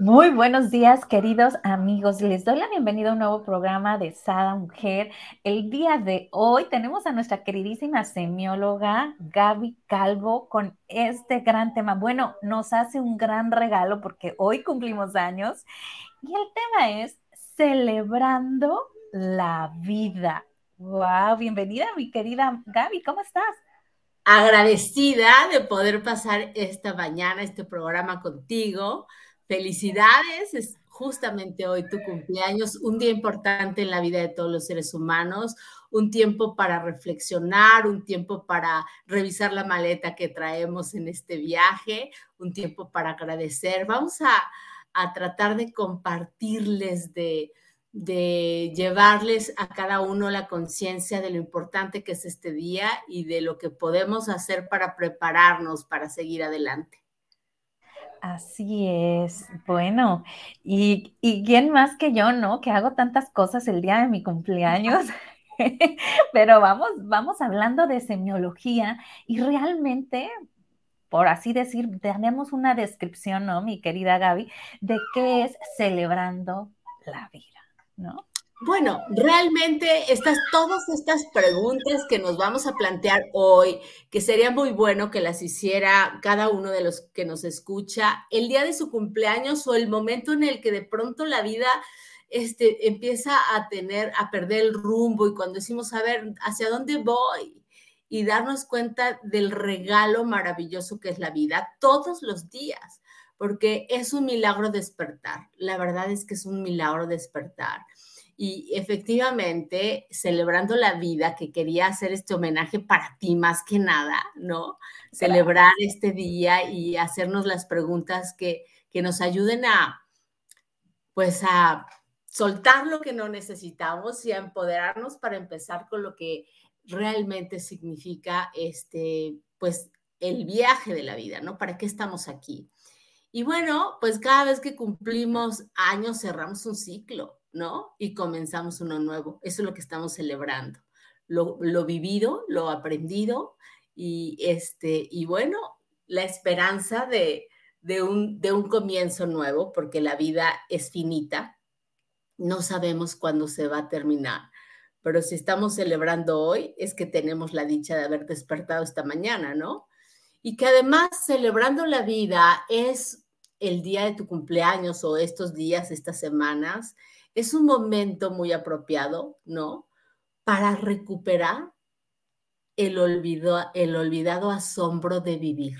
Muy buenos días, queridos amigos. Les doy la bienvenida a un nuevo programa de Sada Mujer. El día de hoy tenemos a nuestra queridísima semióloga Gaby Calvo con este gran tema. Bueno, nos hace un gran regalo porque hoy cumplimos años y el tema es celebrando la vida. Wow, bienvenida mi querida Gaby, ¿cómo estás? Agradecida de poder pasar esta mañana este programa contigo Felicidades, es justamente hoy tu cumpleaños, un día importante en la vida de todos los seres humanos, un tiempo para reflexionar, un tiempo para revisar la maleta que traemos en este viaje, un tiempo para agradecer. Vamos a, tratar de compartirles, de, de llevarles a cada uno la conciencia de lo importante que es este día y de lo que podemos hacer para prepararnos para seguir adelante. Así es. Bueno, y, y quién más que yo, ¿no? Que hago tantas cosas el día de mi cumpleaños. Pero vamos, vamos hablando de semiología y realmente, por así decir, tenemos una descripción, ¿no, mi querida Gaby, de qué es celebrando la vida, ¿no? Bueno, realmente estas, todas estas preguntas que nos vamos a plantear hoy, que sería muy bueno que las hiciera cada uno de los que nos escucha el día de su cumpleaños o el momento en el que de pronto la vida este, empieza a tener, a perder el rumbo y cuando decimos, a ver, ¿hacia dónde voy? Y darnos cuenta del regalo maravilloso que es la vida todos los días, porque es un milagro despertar. La verdad es que es un milagro despertar y efectivamente celebrando la vida, que quería hacer este homenaje para ti más que nada, ¿no? Celebrar este día y hacernos las preguntas que, que nos ayuden a, pues a soltar lo que no necesitamos y a empoderarnos para empezar con lo que realmente significa este, pues el viaje de la vida, ¿no? ¿Para qué estamos aquí? Y bueno, pues cada vez que cumplimos años cerramos un ciclo, ¿no? Y comenzamos uno nuevo. Eso es lo que estamos celebrando. Lo, vivido, lo aprendido y, este, y bueno, la esperanza de, un, de un comienzo nuevo, porque la vida es finita. No sabemos cuándo se va a terminar. Pero si estamos celebrando hoy, es que tenemos la dicha de haber despertado esta mañana, ¿no? Y que además celebrando la vida es el día de tu cumpleaños o estos días, estas semanas, es un momento muy apropiado, ¿no? Para recuperar el, el olvidado asombro de vivir.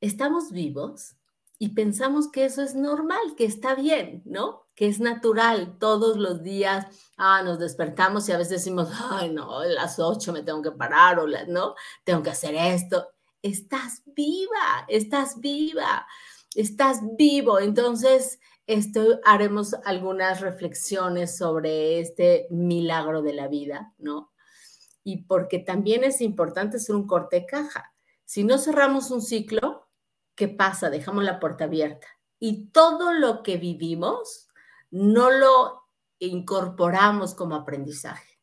Estamos vivos y pensamos que eso es normal, que está bien, ¿no? Que es natural. Todos los días ah, nos despertamos y a veces decimos, ay, no, a las ocho me tengo que parar o no, tengo que hacer esto. Estás viva, estás viva, estás vivo. Entonces, esto haremos algunas reflexiones sobre este milagro de la vida, ¿no? Y porque también es importante hacer un corte de caja. Si no cerramos un ciclo, ¿qué pasa? Dejamos la puerta abierta. Y todo lo que vivimos no lo incorporamos como aprendizaje.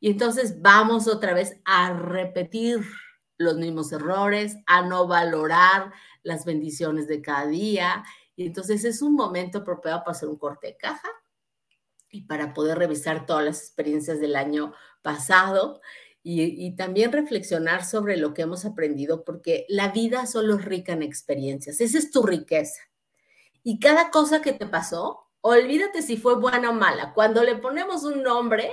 Y entonces vamos otra vez a repetir los mismos errores, a no valorar las bendiciones de cada día y entonces es un momento apropiado para hacer un corte de caja y para poder revisar todas las experiencias del año pasado y, también reflexionar sobre lo que hemos aprendido, porque la vida solo es rica en experiencias. Esa es tu riqueza. Y cada cosa que te pasó, olvídate si fue buena o mala. Cuando le ponemos un nombre,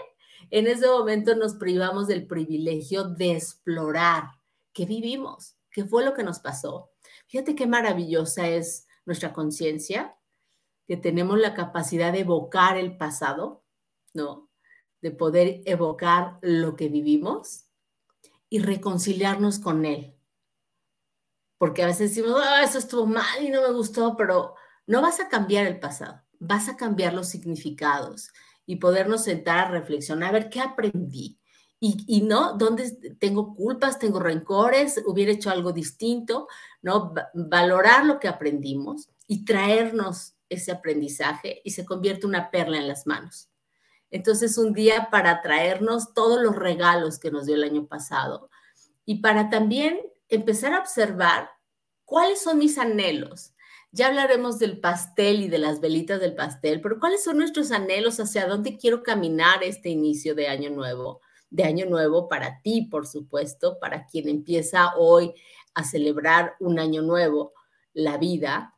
en ese momento nos privamos del privilegio de explorar qué vivimos, qué fue lo que nos pasó. Fíjate qué maravillosa es nuestra conciencia, que tenemos la capacidad de evocar el pasado, ¿no? De poder evocar lo que vivimos y reconciliarnos con él. Porque a veces decimos, ah, eso estuvo mal y no me gustó, pero no vas a cambiar el pasado, vas a cambiar los significados y podernos sentar a reflexionar, a ver qué aprendí y, no, ¿dónde tengo culpas, tengo rencores, hubiera hecho algo distinto? ¿No? Valorar lo que aprendimos y traernos ese aprendizaje y se convierte una perla en las manos. Entonces, un día para traernos todos los regalos que nos dio el año pasado y para también empezar a observar cuáles son mis anhelos. Ya hablaremos del pastel y de las velitas del pastel, pero cuáles son nuestros anhelos, hacia dónde quiero caminar este inicio de año nuevo de Año Nuevo para ti, por supuesto, para quien empieza hoy a celebrar un año nuevo, la vida.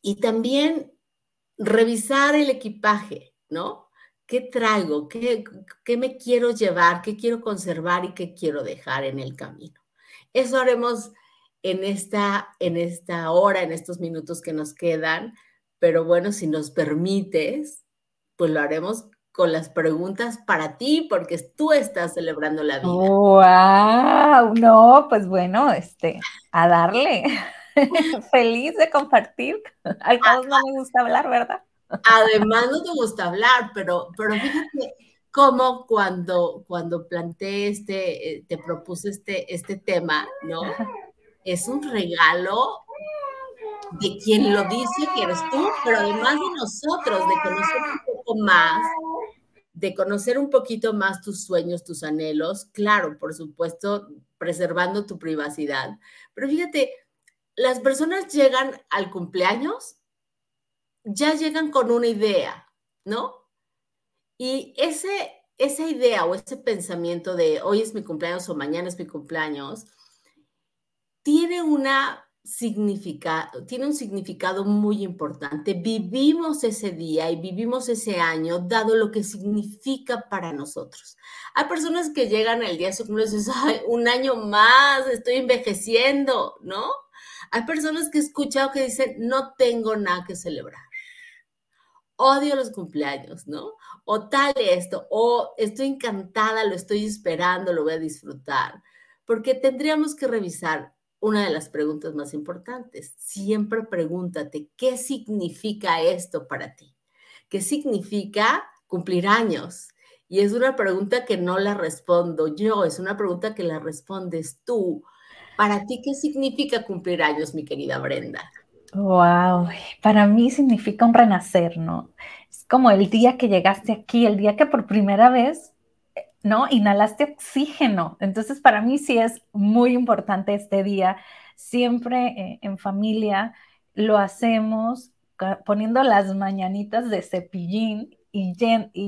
Y también revisar el equipaje, ¿no? ¿Qué traigo? ¿Qué, ¿Qué, me quiero llevar? ¿Qué quiero conservar y qué quiero dejar en el camino? Eso haremos en esta, en esta hora, en estos minutos que nos quedan. Pero bueno, si nos permites, pues lo haremos con las preguntas para ti, porque tú estás celebrando la vida. ¡Wow! No, pues bueno, este, a darle. Feliz de compartir. Al cabo no me gusta hablar, ¿verdad? Además no te gusta hablar, pero, pero fíjate cómo cuando, cuando planteé este, eh, te propuse este, este tema, ¿no? Es un regalo de quien lo dice que eres tú, pero además de nosotros, de conocer un poco más, de conocer un poquito más tus sueños, tus anhelos, claro, por supuesto, preservando tu privacidad. Pero fíjate, las personas llegan al cumpleaños, ya llegan con una idea, ¿no? Y ese, esa idea o ese pensamiento de hoy es mi cumpleaños o mañana es mi cumpleaños, tiene una significado, tiene un significado muy importante. Vivimos ese día y vivimos ese año dado lo que significa para nosotros. Hay personas que llegan el día de su cumpleaños y un año más, estoy envejeciendo, ¿no? Hay personas que he escuchado que dicen, no tengo nada que celebrar. Odio los cumpleaños, ¿no? O tal esto, o estoy encantada, lo estoy esperando, lo voy a disfrutar. Porque tendríamos que revisar una de las preguntas más importantes. Siempre pregúntate, ¿qué significa esto para ti? ¿Qué significa cumplir años? Y es una pregunta que no la respondo yo, es una pregunta que la respondes tú. Para ti, ¿qué significa cumplir años, mi querida Brenda? Wow, para mí significa un renacer, ¿no? Es como el día que llegaste aquí, el día que por primera vez ¿no? Inhalaste oxígeno. Entonces, para mí sí es muy importante este día. Siempre eh, en familia lo hacemos poniendo las mañanitas de cepillín y,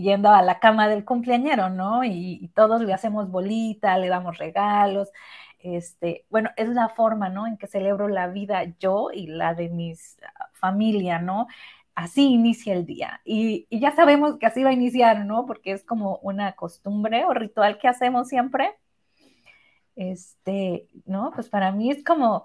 yendo a la cama del cumpleañero, ¿no? Y, todos le hacemos bolita, le damos regalos. Este, bueno, es la forma, ¿no? En que celebro la vida yo y la de mis ah, familia, ¿no? Así inicia el día. Y, ya sabemos que así va a iniciar, ¿no? Porque es como una costumbre o ritual que hacemos siempre. Este, ¿no? Pues para mí es como,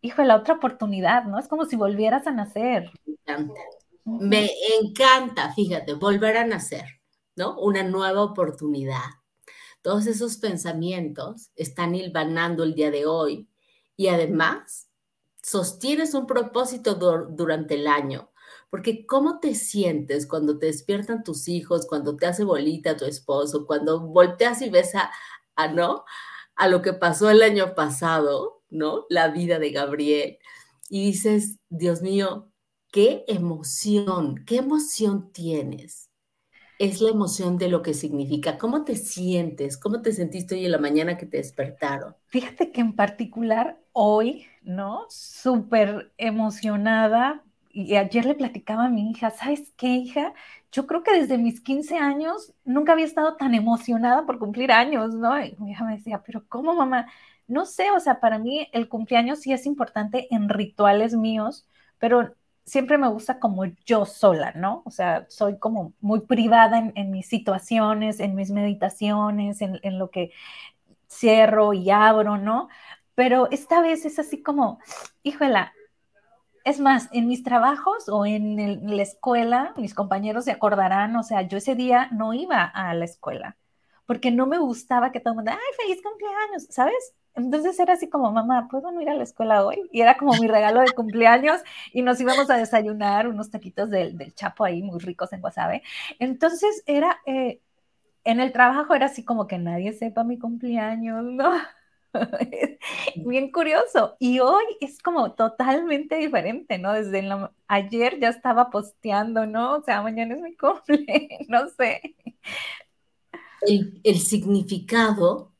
hijo, la otra oportunidad, ¿no? Es como si volvieras a nacer. Me encanta. Me encanta, fíjate, volver a nacer, ¿no? Una nueva oportunidad. Todos esos pensamientos están hilvanando el día de hoy y además sostienes un propósito durante el año porque ¿cómo te sientes cuando te despiertan tus hijos, cuando te hace bolita tu esposo, cuando volteas y ves a, ¿no? A lo que pasó el año pasado, ¿no? La vida de Gabriel. Y dices, Dios mío, qué emoción, qué emoción tienes. Es la emoción de lo que significa. ¿Cómo te sientes? ¿Cómo te sentiste hoy en la mañana que te despertaron? Fíjate que en particular hoy, ¿no? Súper emocionada y ayer le platicaba a mi hija, ¿sabes qué, hija? Yo creo que desde mis 15 años nunca había estado tan emocionada por cumplir años, ¿no? Y mi hija me decía, pero ¿cómo, mamá? No sé, o sea, para mí el cumpleaños sí es importante en rituales míos, pero siempre me gusta como yo sola, ¿no? O sea, soy como muy privada en, mis situaciones, en mis meditaciones, en, en lo que cierro y abro, ¿no? Pero esta vez es así como, híjola, es más, en mis trabajos o en, la escuela, mis compañeros se acordarán, o sea, yo ese día no iba a la escuela porque no me gustaba que todo el mundo, ay, feliz cumpleaños, ¿sabes? Entonces era así como, mamá, ¿puedo no ir a la escuela hoy? Y era como mi regalo de cumpleaños y nos íbamos a desayunar unos taquitos del, del chapo ahí muy ricos en Guasave. Entonces era, eh, en el trabajo era así como que nadie sepa mi cumpleaños, ¿no? Bien curioso. Y hoy es como totalmente diferente, ¿no? Desde ayer ya estaba posteando, ¿no? O sea, mañana es mi cumple, no sé. El, el significado,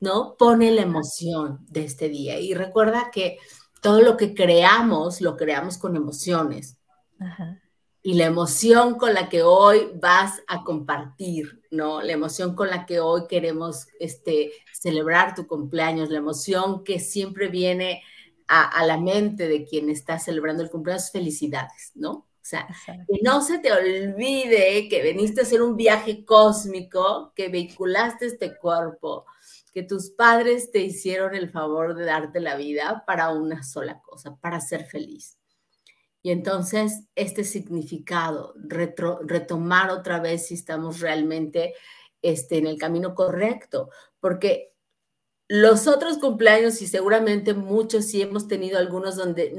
¿no? Pone la emoción de este día. Y recuerda que todo lo que creamos, lo creamos con emociones. Ajá y la emoción con la que hoy vas a compartir, ¿no? La emoción con la que hoy queremos este, celebrar tu cumpleaños, la emoción que siempre viene a, la mente de quien está celebrando el cumpleaños, felicidades, ¿no? O sea, que no se te olvide que veniste a hacer un viaje cósmico, que vehiculaste este cuerpo, que tus padres te hicieron el favor de darte la vida para una sola cosa, para ser feliz. Y entonces este significado, retomar otra vez si estamos realmente este, en el camino correcto, porque los otros cumpleaños, y seguramente muchos sí hemos tenido algunos donde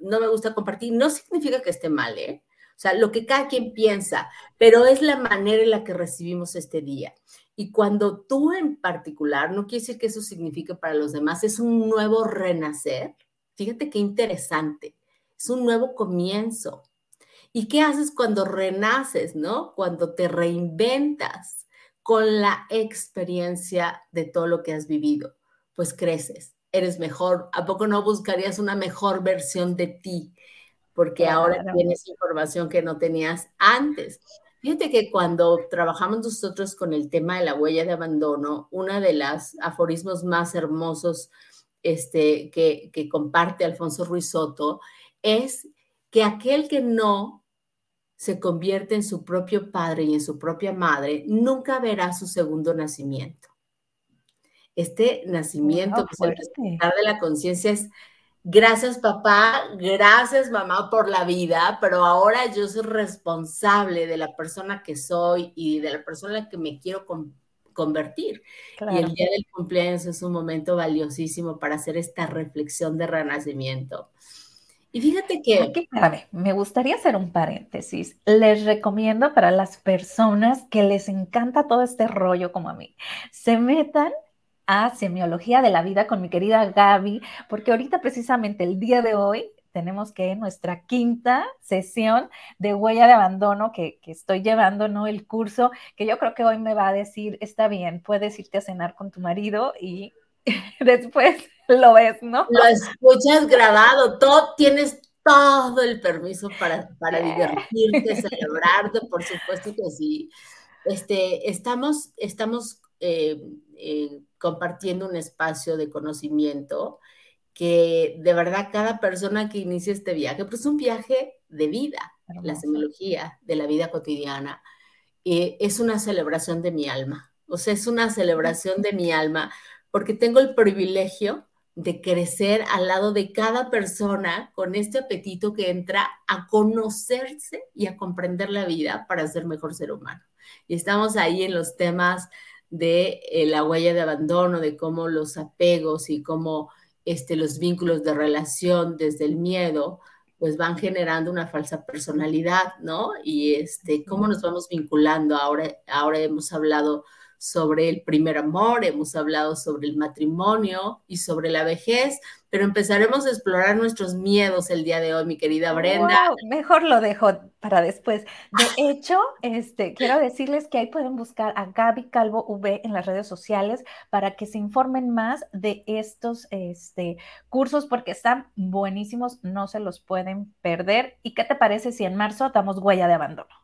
no me gusta compartir, no significa que esté mal, ¿eh? O sea, lo que cada quien piensa, pero es la manera en la que recibimos este día. Y cuando tú en particular, no quiere decir que eso signifique para los demás, es un nuevo renacer. Fíjate qué interesante es un nuevo comienzo. ¿Y qué haces cuando renaces, no? Cuando te reinventas con la experiencia de todo lo que has vivido, pues creces, eres mejor. ¿A poco no buscarías una mejor versión de ti? Porque ahora tienes información que no tenías antes. Fíjate que cuando trabajamos nosotros con el tema de la huella de abandono, una de las aforismos más hermosos este, que, que comparte Alfonso Ruiz Soto es que aquel que no se convierte en su propio padre y en su propia madre, nunca verá su segundo nacimiento. Este nacimiento que es el de la conciencia es gracias papá, gracias mamá por la vida, pero ahora yo soy responsable de la persona que soy y de la persona que me quiero convertir. Y el día del cumpleaños es un momento valiosísimo para hacer esta reflexión de renacimiento. Y fíjate que... me gustaría hacer un paréntesis. Les recomiendo para las personas que les encanta todo este rollo como a mí, se metan a Semiología de la Vida con mi querida Gaby, porque ahorita precisamente el día de hoy tenemos que nuestra quinta sesión de huella de abandono que, estoy llevando, ¿no? El curso que yo creo que hoy me va a decir, está bien, puedes irte a cenar con tu marido y después lo ves, ¿no? Lo escuchas grabado, todo, tienes todo el permiso para, para divertirte, celebrarte, por supuesto que sí. Este, estamos, estamos eh, eh, compartiendo un espacio de conocimiento que de verdad cada persona que inicia este viaje, pues es un viaje de vida, la semiología de la vida cotidiana, eh, es una celebración de mi alma, o sea, es una celebración de mi alma, porque tengo el privilegio de crecer al lado de cada persona con este apetito que entra a conocerse y a comprender la vida para ser mejor ser humano. Y estamos ahí en los temas de eh, la huella de abandono, de cómo los apegos y cómo este, los vínculos de relación desde el miedo, pues van generando una falsa personalidad, ¿no? Y este, cómo nos vamos vinculando. Ahora, ahora hemos hablado sobre el primer amor, hemos hablado sobre el matrimonio y sobre la vejez, pero empezaremos a explorar nuestros miedos el día de hoy, mi querida Brenda. mejor lo dejo para después. De hecho, este, quiero decirles que ahí pueden buscar a Gaby Calvo V en las redes sociales para que se informen más de estos este, cursos porque están buenísimos, no se los pueden perder. ¿Y qué te parece si en marzo damos huella de abandono?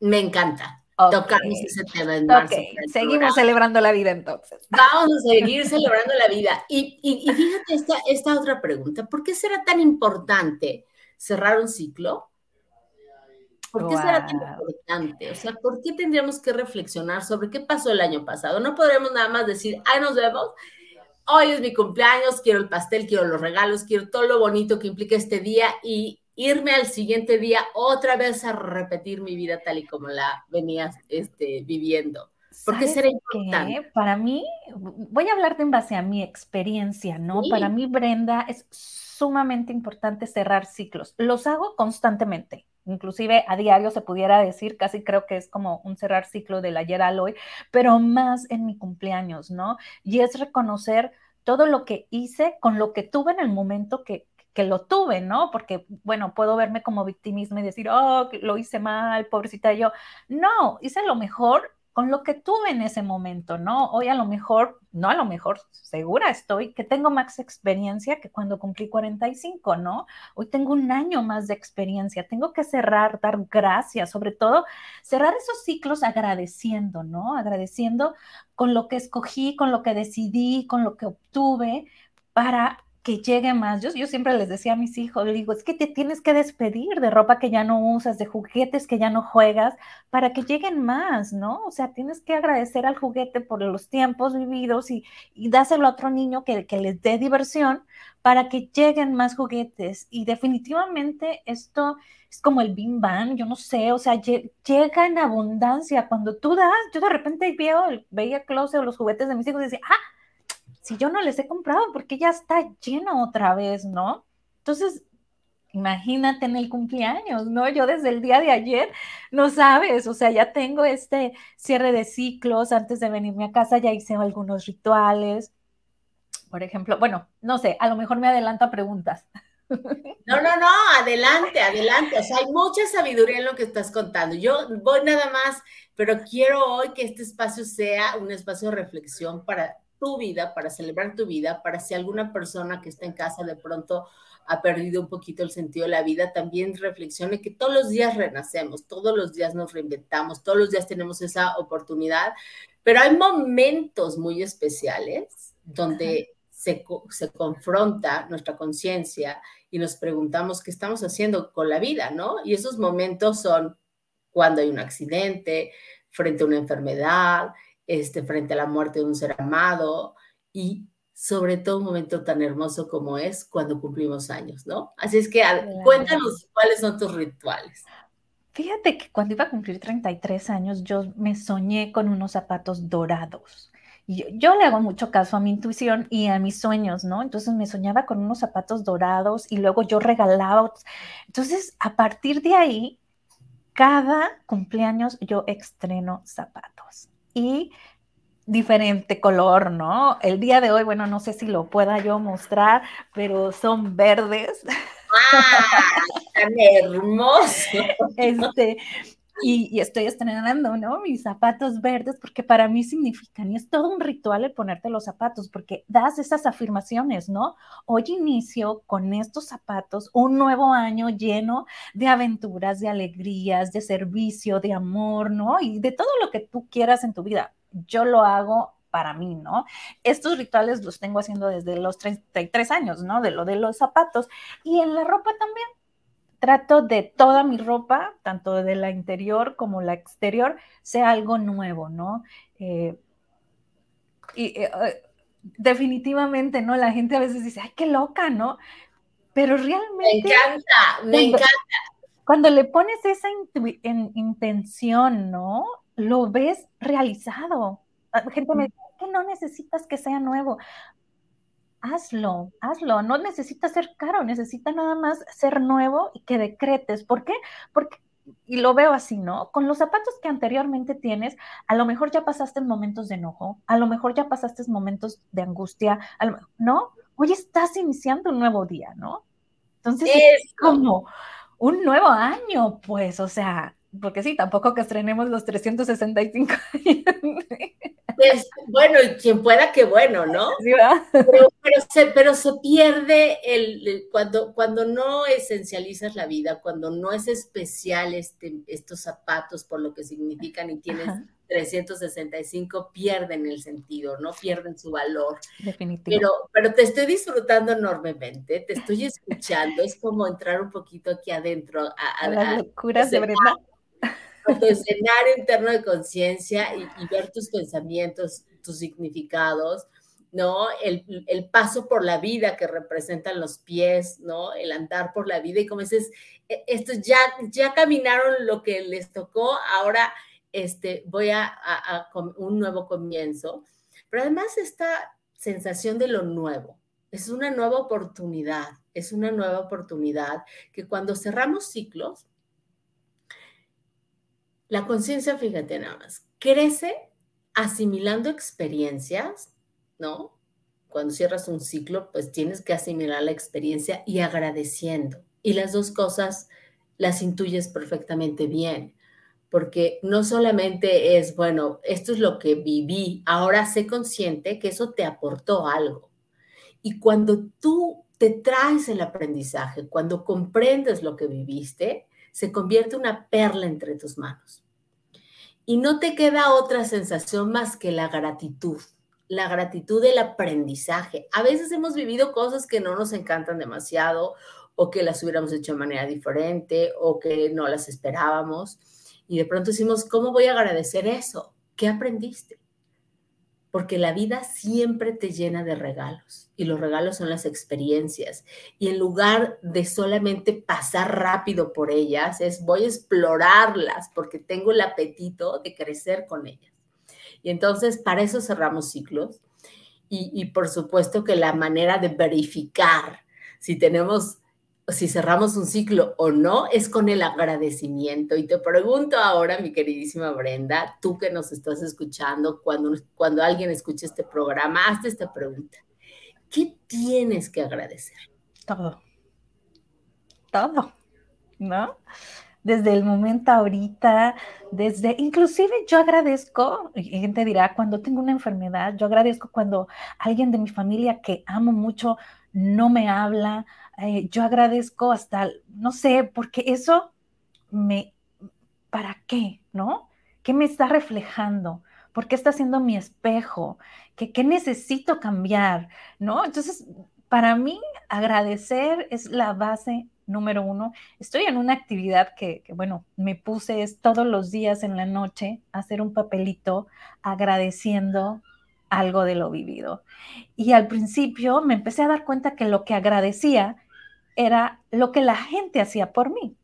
Me encanta. Tocamos ese tema en marzo. Seguimos celebrando la vida entonces. Vamos a seguir celebrando la vida. Y, y, fíjate esta, esta otra pregunta, ¿por qué será tan importante cerrar un ciclo? ¿Por qué será tan importante? O sea, ¿por qué tendríamos que reflexionar sobre qué pasó el año pasado? No podremos nada más decir, ay, nos vemos, hoy es mi cumpleaños, quiero el pastel, quiero los regalos, quiero todo lo bonito que implica este día y irme al siguiente día otra vez a repetir mi vida tal y como la venías este, viviendo. Porque será importante. Para mí, voy a hablarte en base a mi experiencia, ¿no? Para mí, Brenda, es sumamente importante cerrar ciclos. Los hago constantemente. inclusive a diario se pudiera decir, casi creo que es como un cerrar ciclo del ayer al hoy, pero más en mi cumpleaños, ¿no? Y es reconocer todo lo que hice con lo que tuve en el momento que, que lo tuve, ¿no? Porque, bueno, puedo verme como victimismo y decir, oh, lo hice mal, pobrecita yo. No, hice lo mejor con lo que tuve en ese momento, ¿no? Hoy a lo mejor, no a lo mejor, segura estoy que tengo más experiencia que cuando cumplí 45, ¿no? Hoy tengo un año más de experiencia, tengo que cerrar, dar gracias, sobre todo cerrar esos ciclos agradeciendo, ¿no? Agradeciendo con lo que escogí, con lo que decidí, con lo que obtuve para que llegue más. Yo, yo siempre les decía a mis hijos, les digo, es que te tienes que despedir de ropa que ya no usas, de juguetes que ya no juegas, para que lleguen más, ¿no? O sea, tienes que agradecer al juguete por los tiempos vividos y, y dáselo a otro niño que, que les dé diversión para que lleguen más juguetes. Y definitivamente esto es como el bim bam, yo no sé, o sea, llega en abundancia. Cuando tú das, yo de repente veo, veía closet o los juguetes de mis hijos y decía, ah, si yo no les he comprado, porque ya está lleno otra vez, ¿no? Entonces, imagínate en el cumpleaños, ¿no? Yo desde el día de ayer, no sabes, o sea, ya tengo este cierre de ciclos, antes de venirme a casa ya hice algunos rituales, por ejemplo, bueno, no sé, a lo mejor me adelanto a preguntas. No, no, no, adelante, adelante. O sea, hay mucha sabiduría en lo que estás contando. Yo voy nada más, pero quiero hoy que este espacio sea un espacio de reflexión para tu vida, para celebrar tu vida, para si alguna persona que está en casa de pronto ha perdido un poquito el sentido de la vida, también reflexione que todos los días renacemos, todos los días nos reinventamos, todos los días tenemos esa oportunidad, pero hay momentos muy especiales donde se, se, confronta nuestra conciencia y nos preguntamos qué estamos haciendo con la vida, ¿no? Y esos momentos son cuando hay un accidente, frente a una enfermedad, este, frente a la muerte de un ser amado y sobre todo un momento tan hermoso como es cuando cumplimos años, ¿no? Así es que cuéntanos cuáles son tus rituales. Fíjate que cuando iba a cumplir 33 años, yo me soñé con unos zapatos dorados. Yo, yo, le hago mucho caso a mi intuición y a mis sueños, ¿no? Entonces me soñaba con unos zapatos dorados y luego yo regalaba. Entonces, a partir de ahí, cada cumpleaños yo estreno zapatos y diferente color, ¿no? El día de hoy, bueno, no sé si lo pueda yo mostrar, pero son verdes. ¡Ah! ¡Tan hermoso! Este, y, estoy estrenando, ¿no? Mis zapatos verdes, porque para mí significan, y es todo un ritual el ponerte los zapatos, porque das esas afirmaciones, ¿no? Hoy inicio con estos zapatos un nuevo año lleno de aventuras, de alegrías, de servicio, de amor, ¿no? Y de todo lo que tú quieras en tu vida. Yo lo hago para mí, ¿no? Estos rituales los tengo haciendo desde los 33 años, ¿no? De lo de los zapatos. Y en la ropa también trato de toda mi ropa, tanto de la interior como la exterior, sea algo nuevo, ¿no? Eh, y eh, eh, definitivamente, ¿no? La gente a veces dice, ay, qué loca, ¿no? Pero realmente... Me encanta, me encanta. Cuando le pones esa intención, ¿no? Lo ves realizado. Gente me dice, que no necesitas que sea nuevo hazlo, hazlo, no necesita ser caro, necesita nada más ser nuevo y que decretes. ¿Por qué? Porque, y lo veo así, ¿no? Con los zapatos que anteriormente tienes, a lo mejor ya pasaste momentos de enojo, a lo mejor ya pasaste momentos de angustia, ¿no? Hoy estás iniciando un nuevo día, ¿no? Entonces, es como un nuevo año, pues, o sea, porque sí, tampoco que estrenemos los 365 años. Pues, bueno, y quien pueda, qué bueno, ¿no? pero, se, pero, se, pierde el, cuando, cuando no esencializas la vida, cuando no es especial este, estos zapatos por lo que significan y tienes 365, pierden el sentido, ¿no? Pierden su valor. Definitivamente. Pero, pero te estoy disfrutando enormemente, te estoy escuchando, es como entrar un poquito aquí adentro. A, a, las locuras de Brenda tu escenario interno de conciencia y, ver tus pensamientos, tus significados, ¿no? El, el, paso por la vida que representan los pies, ¿no? El andar por la vida y como dices, e, estos ya, ya caminaron lo que les tocó, ahora este, voy a, a, a un nuevo comienzo. Pero además esta sensación de lo nuevo, es una nueva oportunidad, es una nueva oportunidad que cuando cerramos ciclos, La conciencia, fíjate nada más, crece asimilando experiencias, ¿no? Cuando cierras un ciclo, pues tienes que asimilar la experiencia y agradeciendo. Y las dos cosas las intuyes perfectamente bien, porque no solamente es, bueno, esto es lo que viví, ahora sé consciente que eso te aportó algo. Y cuando tú te traes el aprendizaje, cuando comprendes lo que viviste, se convierte una perla entre tus manos. Y no te queda otra sensación más que la gratitud, la gratitud del aprendizaje. A veces hemos vivido cosas que no nos encantan demasiado o que las hubiéramos hecho de manera diferente o que no las esperábamos. Y de pronto decimos, ¿cómo voy a agradecer eso? ¿Qué aprendiste? Porque la vida siempre te llena de regalos y los regalos son las experiencias. Y en lugar de solamente pasar rápido por ellas, es voy a explorarlas porque tengo el apetito de crecer con ellas. Y entonces para eso cerramos ciclos. Y, y por supuesto que la manera de verificar si tenemos si cerramos un ciclo o no, es con el agradecimiento. Y te pregunto ahora, mi queridísima Brenda, tú que nos estás escuchando, cuando, cuando alguien escuche este programa, hazte esta pregunta. ¿Qué tienes que agradecer? Todo. Todo, ¿no? Desde el momento ahorita, desde, inclusive yo agradezco, y gente dirá, cuando tengo una enfermedad, yo agradezco cuando alguien de mi familia que amo mucho no me habla, eh, yo agradezco hasta, no sé, porque eso me, ¿para qué? ¿No? ¿Qué me está reflejando? ¿Por qué está siendo mi espejo? ¿Qué, ¿Qué necesito cambiar? ¿No? Entonces, para mí, agradecer es la base número uno. Estoy en una actividad que, que, bueno, me puse es todos los días en la noche hacer un papelito agradeciendo algo de lo vivido. Y al principio me empecé a dar cuenta que lo que agradecía era lo que la gente hacía por mí,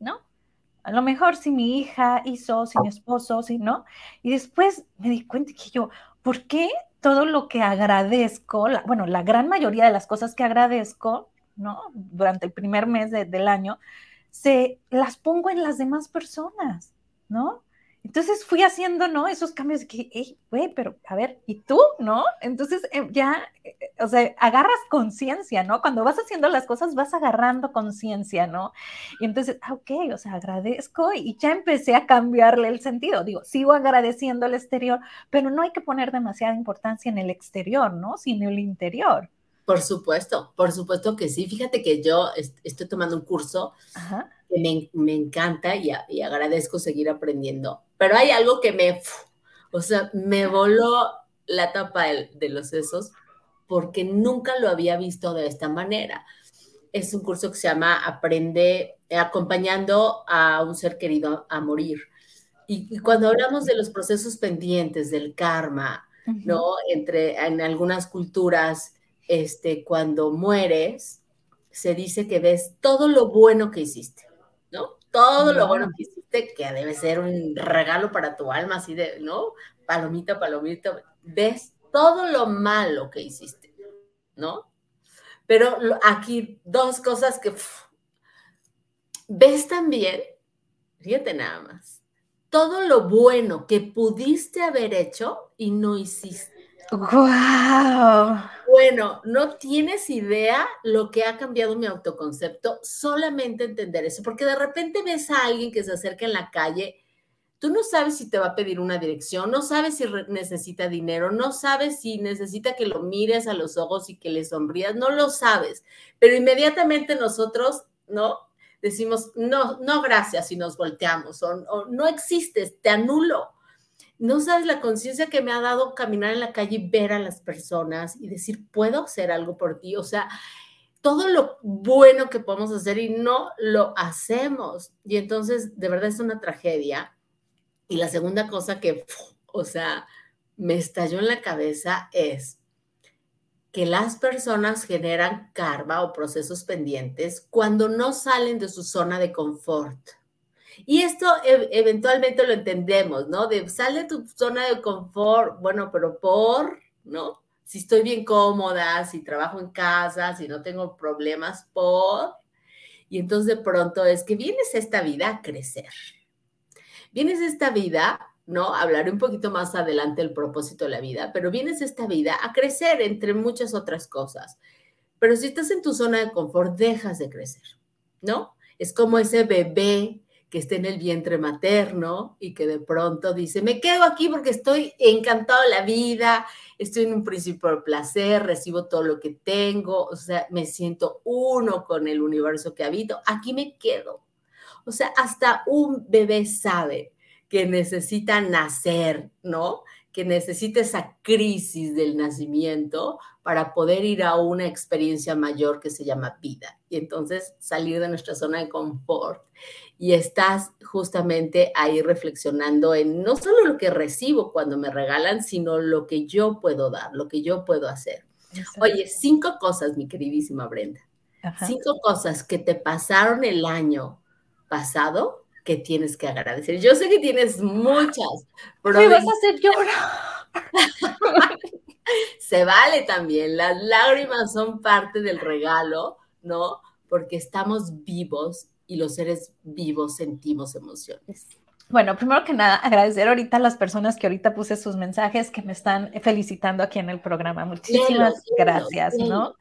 ¿no? A lo mejor si mi hija hizo, si mi esposo, si no. Y después me di cuenta que yo, ¿por qué todo lo que agradezco, bueno, la gran mayoría de las cosas que agradezco, ¿no? Durante el primer mes del año, se las pongo en las demás personas, ¿no? Entonces fui haciendo, ¿no? Esos cambios de que, güey, pero a ver, ¿y tú, no? Entonces em, ya, eh, o sea, agarras conciencia, ¿no? Cuando vas haciendo las cosas vas agarrando conciencia, ¿no? Y entonces, ah, ok, o sea, agradezco y ya empecé a cambiarle el sentido. Digo, sigo agradeciendo el exterior, pero no hay que poner demasiada importancia en el exterior, ¿no? Sino el interior. Por supuesto, por supuesto que sí. Fíjate que yo estoy tomando un curso que me, me encanta y, y, agradezco seguir aprendiendo. Pero hay algo que me, o sea, me voló la tapa de, de los sesos porque nunca lo había visto de esta manera. Es un curso que se llama Aprende acompañando a un ser querido a morir. Y, y cuando hablamos de los procesos pendientes, del karma, uh -huh. ¿no? Entre en algunas culturas este, cuando mueres, se dice que ves todo lo bueno que hiciste, ¿no? Todo lo bueno que hiciste, que debe ser un regalo para tu alma, así de, ¿no? Palomita, palomita, ves todo lo malo que hiciste, ¿no? Pero aquí dos cosas que pff, ves también, fíjate nada más, todo lo bueno que pudiste haber hecho y no hiciste. ¡Wow! Bueno, no tienes idea lo que ha cambiado mi autoconcepto solamente entender eso, porque de repente ves a alguien que se acerca en la calle, tú no sabes si te va a pedir una dirección, no sabes si necesita dinero, no sabes si necesita que lo mires a los ojos y que le sonrías, no lo sabes, pero inmediatamente nosotros, ¿no? Decimos, no, no, gracias, y nos volteamos, o, o no existes, te anulo no sabes la conciencia que me ha dado caminar en la calle y ver a las personas y decir, puedo hacer algo por ti. O sea, todo lo bueno que podemos hacer y no lo hacemos. Y entonces, de verdad es una tragedia. Y la segunda cosa que, o sea, me estalló en la cabeza es que las personas generan karma o procesos pendientes cuando no salen de su zona de confort. Y esto e eventualmente lo entendemos, ¿no? De sal de tu zona de confort, bueno, pero por, ¿no? Si estoy bien cómoda, si trabajo en casa, si no tengo problemas, por. Y entonces de pronto es que vienes a esta vida a crecer. vienes a esta vida, ¿no? Hablaré un poquito más adelante del propósito de la vida, pero vienes a esta vida a crecer entre muchas otras cosas. Pero si estás en tu zona de confort, dejas de crecer, ¿no? Es como ese bebé que está en el vientre materno y que de pronto dice, me quedo aquí porque estoy encantado de la vida, estoy en un principio de placer, recibo todo lo que tengo, o sea, me siento uno con el universo que habito, aquí me quedo. O sea, hasta un bebé sabe que necesita nacer, ¿no? Que necesita esa crisis del nacimiento para poder ir a una experiencia mayor que se llama vida. Y entonces salir de nuestra zona de confort y estás justamente ahí reflexionando en no solo lo que recibo cuando me regalan, sino lo que yo puedo dar, lo que yo puedo hacer. Oye, cinco cosas, mi queridísima Brenda. Cinco cosas que te pasaron el año pasado que tienes que agradecer. Yo sé que tienes muchas, pero... Me vas a hacer llorar. Se vale también. Las lágrimas son parte del regalo, ¿no? Porque estamos vivos y los seres vivos sentimos emociones. Bueno, primero que nada, agradecer ahorita a las personas que ahorita puse sus mensajes, que me están felicitando aquí en el programa. Muchísimas gracias, ¿no?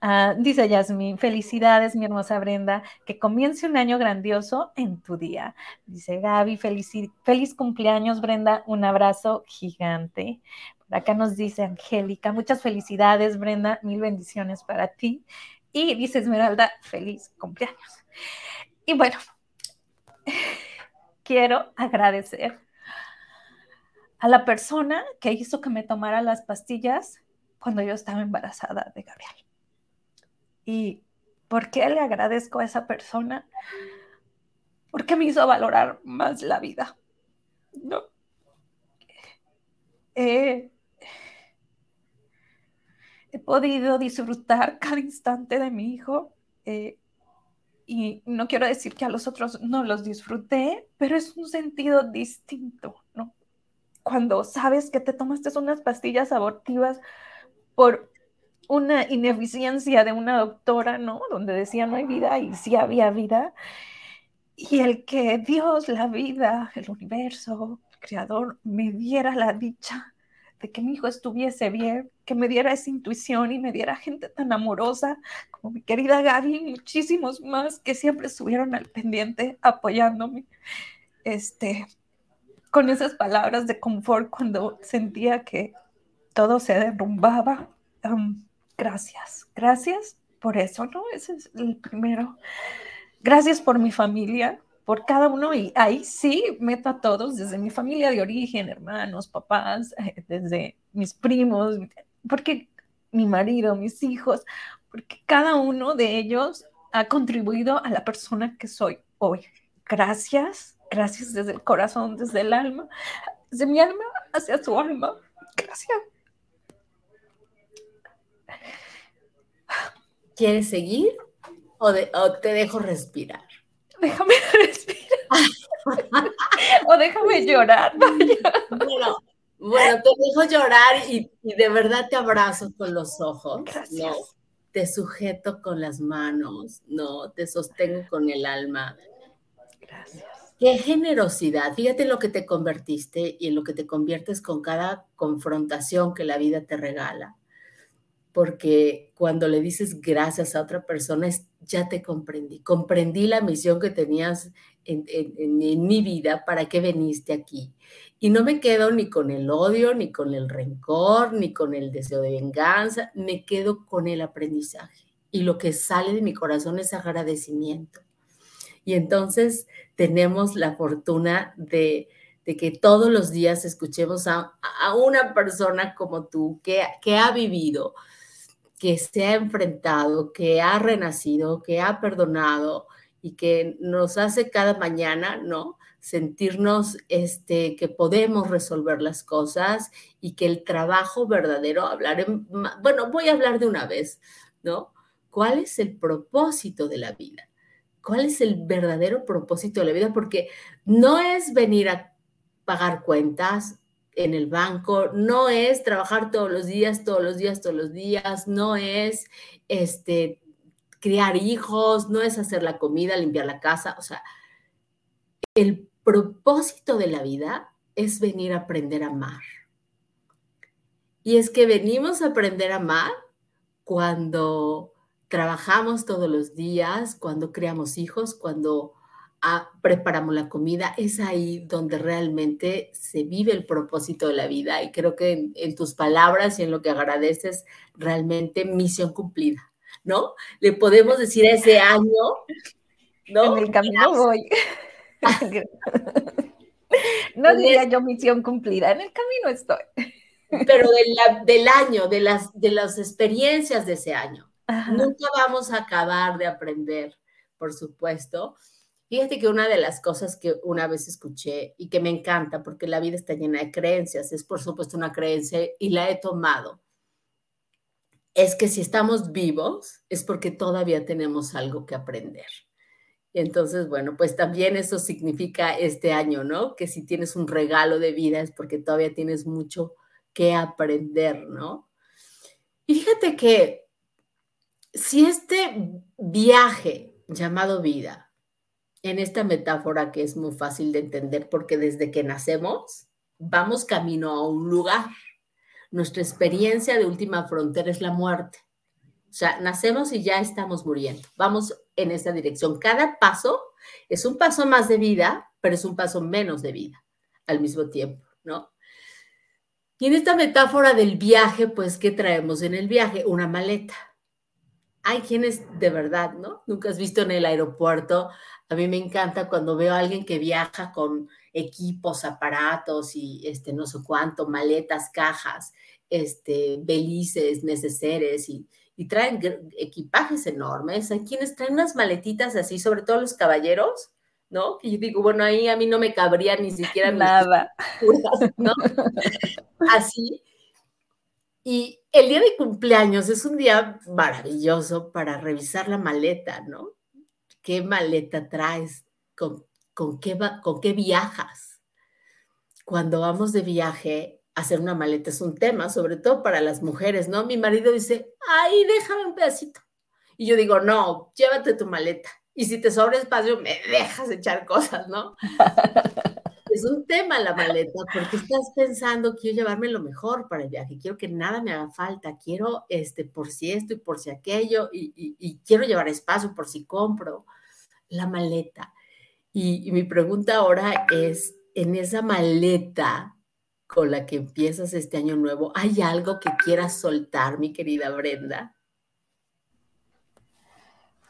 Ah, dice Yasmin, felicidades, mi hermosa Brenda, que comience un año grandioso en tu día. Dice Gaby, feliz, feliz cumpleaños, Brenda, un abrazo gigante. Por acá nos dice Angélica, muchas felicidades, Brenda, mil bendiciones para ti. Y dice Esmeralda, feliz cumpleaños. Y bueno, quiero agradecer a la persona que hizo que me tomara las pastillas cuando yo estaba embarazada de Gabriel. ¿Y por qué le agradezco a esa persona? Porque me hizo valorar más la vida. No. he podido disfrutar cada instante de mi hijo. Eh, y no quiero decir que a los otros no los disfruté, pero es un sentido distinto, ¿no? Cuando sabes que te tomaste unas pastillas abortivas por una ineficiencia de una doctora, ¿no? Donde decía no hay vida y sí había vida. Y el que Dios, la vida, el universo, el creador, me diera la dicha de que mi hijo estuviese bien, que me diera esa intuición y me diera gente tan amorosa como mi querida Gaby y muchísimos más que siempre estuvieron al pendiente apoyándome. Este, con esas palabras de confort cuando sentía que todo se derrumbaba. Gracias, gracias por eso, ¿no? Ese es el primero. Gracias por mi familia, por cada uno y ahí sí meto a todos, desde mi familia de origen, hermanos, papás, eh, desde mis primos, porque mi marido, mis hijos, porque cada uno de ellos ha contribuido a la persona que soy hoy. Gracias, gracias desde el corazón, desde el alma, desde mi alma hacia su alma. Gracias. ¿Quieres seguir o, o te dejo respirar? déjame respirar. o déjame llorar. Bueno, bueno, te dejo llorar y, de verdad te abrazo con los ojos. Gracias. Te sujeto con las manos, ¿no? Te sostengo con el alma. Gracias. Qué generosidad. Fíjate en lo que te convertiste y en lo que te conviertes con cada confrontación que la vida te regala porque cuando le dices gracias a otra persona, es, ya te comprendí, comprendí la misión que tenías en, mi vida, para qué veniste aquí. Y no me quedo ni con el odio, ni con el rencor, ni con el deseo de venganza, me quedo con el aprendizaje. Y lo que sale de mi corazón es agradecimiento. Y entonces tenemos la fortuna de, que todos los días escuchemos a, una persona como tú que, que ha vivido que se ha enfrentado, que ha renacido, que ha perdonado y que nos hace cada mañana, ¿no? Sentirnos este, que podemos resolver las cosas y que el trabajo verdadero, hablar, bueno, voy a hablar de una vez, ¿no? ¿Cuál es el propósito de la vida? ¿Cuál es el verdadero propósito de la vida? Porque no es venir a pagar cuentas, en el banco, no es trabajar todos los días, todos los días, todos los días, no es este, criar hijos, no es hacer la comida, limpiar la casa, o sea, el propósito de la vida es venir a aprender a amar. Y es que venimos a aprender a amar cuando trabajamos todos los días, cuando creamos hijos, cuando preparamos la comida, es ahí donde realmente se vive el propósito de la vida. Y creo que en, en tus palabras y en lo que agradeces, realmente misión cumplida, ¿no? Le podemos decir a ese año, ¿no? En el camino voy. no diría yo misión cumplida, en el camino estoy. Pero del año, de las, de las experiencias de ese año. Nunca vamos a acabar de aprender, por supuesto. Fíjate que una de las cosas que una vez escuché y que me encanta, porque la vida está llena de creencias, es por supuesto una creencia y la he tomado, es que si estamos vivos es porque todavía tenemos algo que aprender. Entonces, bueno, pues también eso significa este año, ¿no? Que si tienes un regalo de vida es porque todavía tienes mucho que aprender, ¿no? Y fíjate que si este viaje llamado vida, en esta metáfora que es muy fácil de entender porque desde que nacemos vamos camino a un lugar. Nuestra experiencia de última frontera es la muerte. O sea, nacemos y ya estamos muriendo. Vamos en esa dirección. Cada paso es un paso más de vida, pero es un paso menos de vida al mismo tiempo, ¿no? Y en esta metáfora del viaje, pues, ¿qué traemos en el viaje? Una maleta. Hay quienes de verdad, ¿no? Nunca has visto en el aeropuerto. A mí me encanta cuando veo a alguien que viaja con equipos, aparatos y este no sé cuánto, maletas, cajas, este, belices, neceseres y, y traen equipajes enormes. Hay quienes traen unas maletitas así, sobre todo los caballeros, ¿no? Que yo digo, bueno, ahí a mí no me cabría ni siquiera nada, ¿no? Así. Y el día de cumpleaños es un día maravilloso para revisar la maleta, ¿no? ¿Qué maleta traes? ¿Con, con, qué, con qué viajas? Cuando vamos de viaje, hacer una maleta es un tema, sobre todo para las mujeres, ¿no? Mi marido dice, ay, déjame un pedacito. Y yo digo, no, llévate tu maleta. Y si te sobra espacio, me dejas echar cosas, ¿no? es un tema la maleta, porque estás pensando, quiero llevarme lo mejor para el viaje, quiero que nada me haga falta, quiero, este, por si esto y por si aquello, y, quiero llevar espacio por si compro la maleta. y mi pregunta ahora es, en esa maleta, con la que empiezas este año nuevo, ¿hay algo que quieras soltar, mi querida Brenda?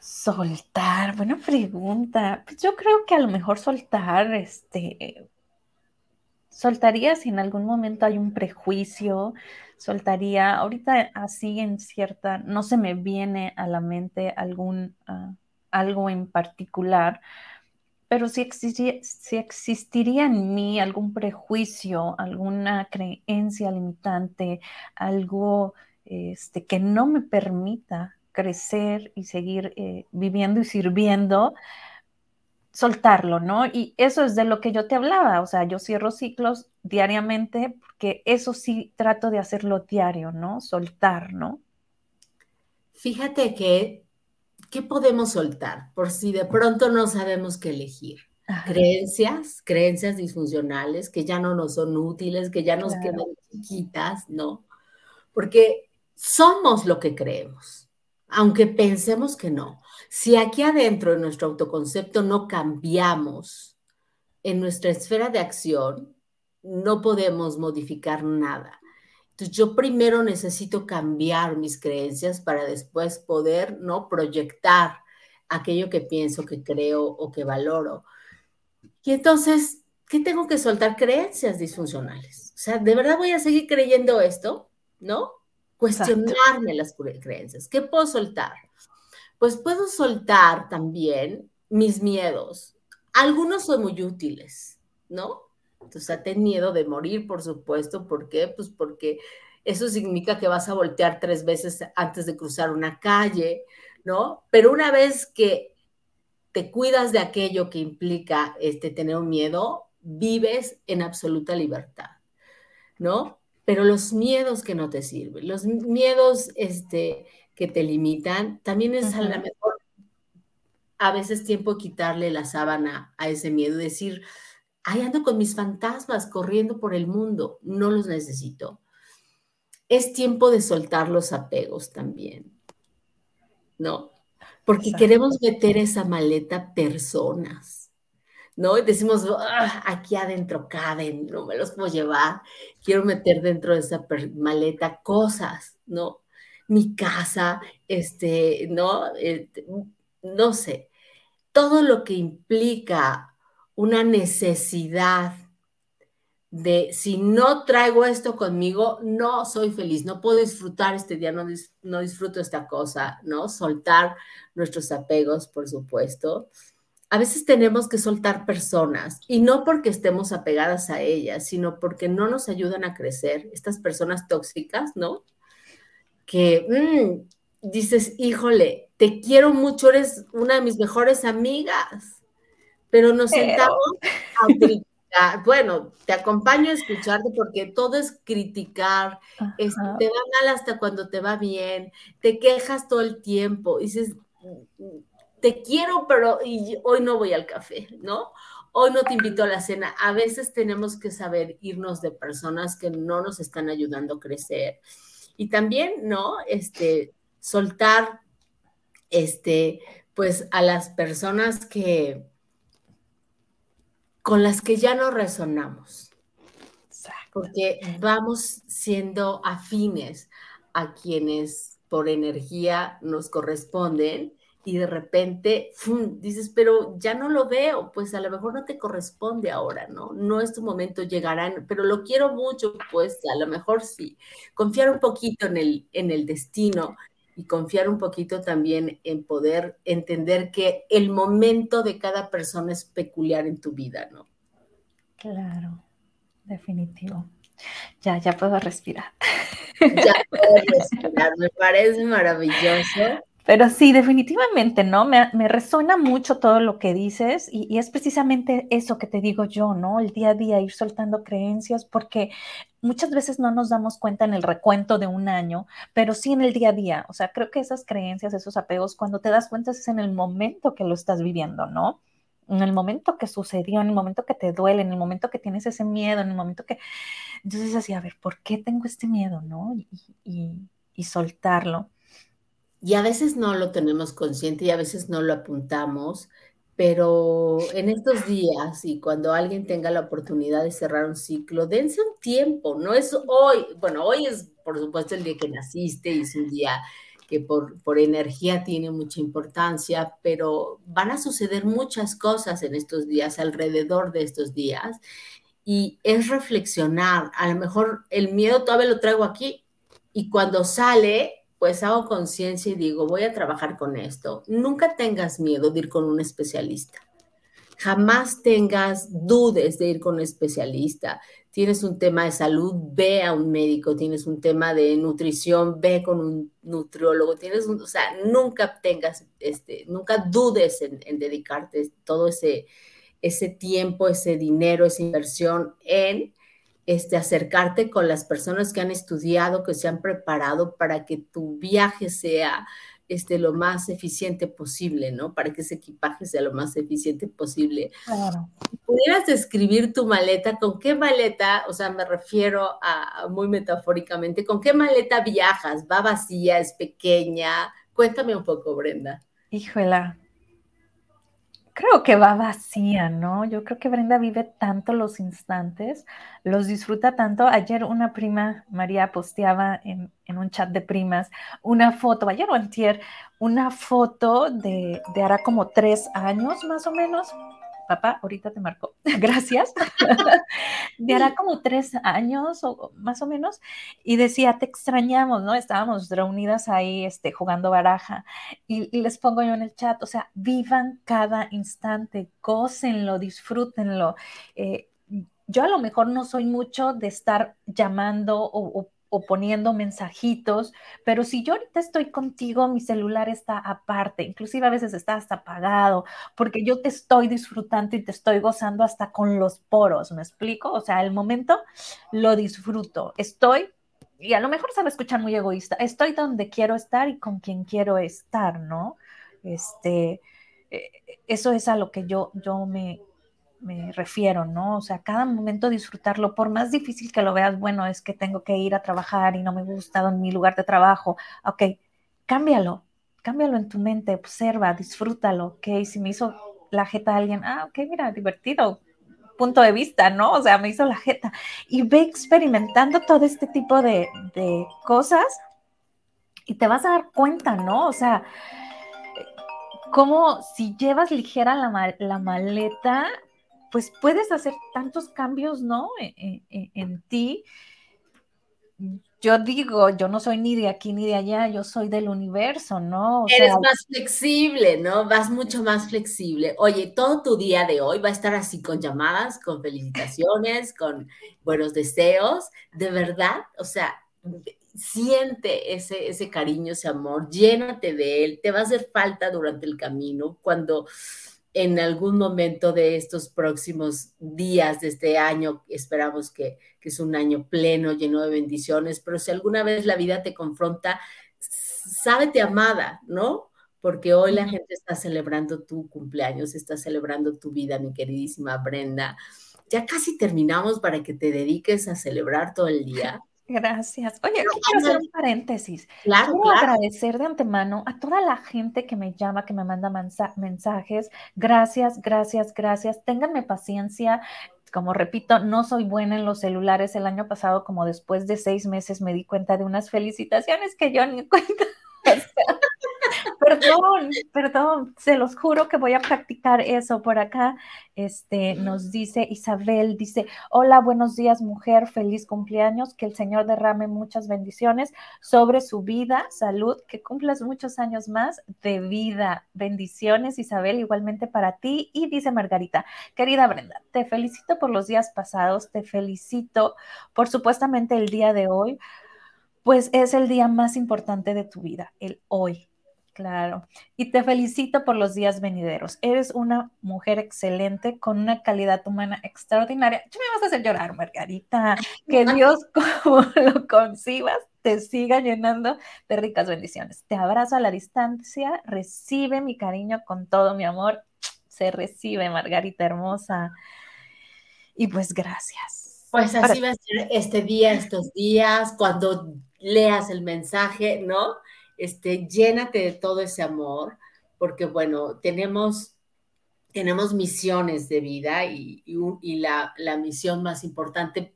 Soltar, buena pregunta. Pues yo creo que a lo mejor soltar, este, soltaría si en algún momento hay un prejuicio, soltaría, ahorita así en cierta, no se me viene a la mente algún, ah, algo en particular, pero si existiría, en mí algún prejuicio, alguna creencia limitante, algo este, que no me permita crecer y seguir eh, viviendo y sirviendo, soltarlo, ¿no? Y eso es de lo que yo te hablaba, o sea, yo cierro ciclos diariamente porque eso sí trato de hacerlo diario, ¿no? Soltar, ¿no? Fíjate que ¿qué podemos soltar por si de pronto no sabemos qué elegir? Creencias, creencias disfuncionales que ya no nos son útiles, que ya nos quedan chiquitas, ¿no? Porque somos lo que creemos, aunque pensemos que no. Si aquí adentro en nuestro autoconcepto no cambiamos en nuestra esfera de acción, no podemos modificar nada. Entonces yo primero necesito cambiar mis creencias para después poder, ¿no? Proyectar aquello que pienso, que creo o que valoro. Y entonces, ¿qué tengo que soltar? Creencias disfuncionales. O sea, ¿de verdad voy a seguir creyendo esto? ¿No? Cuestionarme las creencias. ¿Qué puedo soltar? Pues puedo soltar también mis miedos. Algunos son muy útiles, ¿no? Entonces, ten miedo de morir, por supuesto. ¿Por qué? Pues porque eso significa que vas a voltear tres veces antes de cruzar una calle, ¿no? Pero una vez que te cuidas de aquello que implica este, tener un miedo, vives en absoluta libertad, ¿no? Pero los miedos que no te sirven, los miedos este, que te limitan, también es a lo mejor a veces tiempo quitarle la sábana a ese miedo, decir, ahí ando con mis fantasmas corriendo por el mundo, no los necesito. Es tiempo de soltar los apegos también, ¿no? Porque queremos meter esa maleta personas, ¿no? Y decimos, ah, aquí adentro caben, no me los puedo llevar, quiero meter dentro de esa maleta cosas, ¿no? Mi casa, este, ¿no? Este, no sé, todo lo que implica una necesidad de si no traigo esto conmigo, no soy feliz, no puedo disfrutar este día, no, no disfruto esta cosa, ¿no? Soltar nuestros apegos, por supuesto. A veces tenemos que soltar personas y no porque estemos apegadas a ellas, sino porque no nos ayudan a crecer. Estas personas tóxicas, ¿no? Que mm, dices, híjole, te quiero mucho, eres una de mis mejores amigas, pero nos sentamos a bueno, te acompaño a escucharte porque todo es criticar, te va mal hasta cuando te va bien, te quejas todo el tiempo, dices, te quiero, pero hoy no voy al café, ¿no? Hoy no te invito a la cena. A veces tenemos que saber irnos de personas que no nos están ayudando a crecer. Y también, ¿no? Este, soltar, este, pues a las personas que, con las que ya no resonamos. Porque vamos siendo afines a quienes por energía nos corresponden y de repente dices, pero ya no lo veo, pues a lo mejor no te corresponde ahora, ¿no? No es tu momento, llegarán, pero lo quiero mucho, pues a lo mejor sí. Confiar un poquito en el, en el destino y confiar un poquito también en poder entender que el momento de cada persona es peculiar en tu vida, ¿no? Claro, definitivo. Ya, ya puedo respirar. Ya puedo respirar, me parece maravilloso. Pero sí, definitivamente, ¿no? Me, me resuena mucho todo lo que dices y, y, es precisamente eso que te digo yo, ¿no? El día a día, ir soltando creencias, porque muchas veces no nos damos cuenta en el recuento de un año, pero sí en el día a día. O sea, creo que esas creencias, esos apegos, cuando te das cuenta es en el momento que lo estás viviendo, ¿no? En el momento que sucedió, en el momento que te duele, en el momento que tienes ese miedo, en el momento que... Entonces así, a ver, ¿por qué tengo este miedo, no? y, y, y soltarlo y a veces no lo tenemos consciente y a veces no lo apuntamos, pero en estos días y cuando alguien tenga la oportunidad de cerrar un ciclo, dense un tiempo, no es hoy, bueno, hoy es por supuesto el día que naciste y es un día que por, por energía tiene mucha importancia, pero van a suceder muchas cosas en estos días, alrededor de estos días, y es reflexionar, a lo mejor el miedo todavía lo traigo aquí y cuando sale pues hago conciencia y digo, voy a trabajar con esto. Nunca tengas miedo de ir con un especialista. Jamás tengas dudes de ir con un especialista. Tienes un tema de salud, ve a un médico. Tienes un tema de nutrición, ve con un nutriólogo. Tienes o sea, nunca tengas, este, nunca dudes en, en dedicarte todo ese, ese tiempo, ese dinero, esa inversión en este, acercarte con las personas que han estudiado, que se han preparado para que tu viaje sea este, lo más eficiente posible, ¿no? Para que ese equipaje sea lo más eficiente posible. Claro. ¿Pudieras describir tu maleta? ¿Con qué maleta, o sea, me refiero a, muy metafóricamente, ¿con qué maleta viajas? ¿Va vacía? ¿Es pequeña? Cuéntame un poco, Brenda. Híjola, creo que va vacía, ¿no? Yo creo que Brenda vive tanto los instantes, los disfruta tanto. Ayer una prima, María, posteaba en, en un chat de primas una foto, ayer o antier, una foto de, de hará como tres años más o menos, papá, ahorita te marco, gracias, de hará como tres años o más o menos, y decía, te extrañamos, ¿no? Estábamos reunidas ahí este, jugando baraja, y, les pongo yo en el chat, o sea, vivan cada instante, gócenlo, disfrútenlo. Eh, yo a lo mejor no soy mucho de estar llamando o o poniendo mensajitos, pero si yo ahorita estoy contigo, mi celular está aparte, inclusive a veces está hasta apagado, porque yo te estoy disfrutando y te estoy gozando hasta con los poros, ¿me explico? O sea, el momento lo disfruto, estoy, y a lo mejor se va a escuchar muy egoísta, estoy donde quiero estar y con quien quiero estar, ¿no? Este, eh, eso es a lo que yo, yo me, me refiero, ¿no? O sea, cada momento disfrutarlo, por más difícil que lo veas, bueno, es que tengo que ir a trabajar y no me gusta mi lugar de trabajo, ok, cámbialo, cámbialo en tu mente, observa, disfrútalo, ok, si me hizo la jeta alguien, ah, ok, mira, divertido, punto de vista, ¿no? O sea, me hizo la jeta. Y ve experimentando todo este tipo de, de cosas y te vas a dar cuenta, ¿no? O sea, como si llevas ligera la, la maleta, pues puedes hacer tantos cambios, ¿no? En, e, e, en, ti. Yo digo, yo no soy ni de aquí ni de allá, yo soy del universo, ¿no? Eres más flexible, ¿no? Vas mucho más flexible. Oye, todo tu día de hoy va a estar así con llamadas, con felicitaciones, con buenos deseos, de verdad, o sea, siente ese, ese cariño, ese amor, llénate de él, te va a hacer falta durante el camino cuando en algún momento de estos próximos días de este año, esperamos que, que, es un año pleno, lleno de bendiciones, pero si alguna vez la vida te confronta, sábete amada, ¿no? Porque hoy la gente está celebrando tu cumpleaños, está celebrando tu vida, mi queridísima Brenda. Ya casi terminamos para que te dediques a celebrar todo el día. Gracias. Oye, quiero hacer un paréntesis. Claro, quiero agradecer de antemano a toda la gente que me llama, que me manda mensajes. Gracias, gracias, gracias. Ténganme paciencia. Como repito, no soy buena en los celulares. El año pasado, como después de seis meses, me di cuenta de unas felicitaciones que yo ni cuenta. Perdón, perdón, se los juro que voy a practicar eso por acá. Este nos dice Isabel, dice, hola, buenos días, mujer, feliz cumpleaños, que el Señor derrame muchas bendiciones sobre su vida, salud, que cumplas muchos años más de vida. Bendiciones, Isabel, igualmente para ti. Y dice Margarita, querida Brenda, te felicito por los días pasados, te felicito por supuestamente el día de hoy pues es el día más importante de tu vida, el hoy. Claro. Y te felicito por los días venideros. Eres una mujer excelente con una calidad humana extraordinaria. Ya me vas a hacer llorar, Margarita. Que Dios, como lo concibas, te siga llenando de ricas bendiciones. Te abrazo a la distancia. Recibe mi cariño con todo mi amor. Se recibe, Margarita hermosa. Y pues gracias. Pues así va a ser este día, estos días, cuando leas el mensaje, ¿no? Este, llénate de todo ese amor, porque bueno, tenemos, tenemos misiones de vida y, la, misión más importante,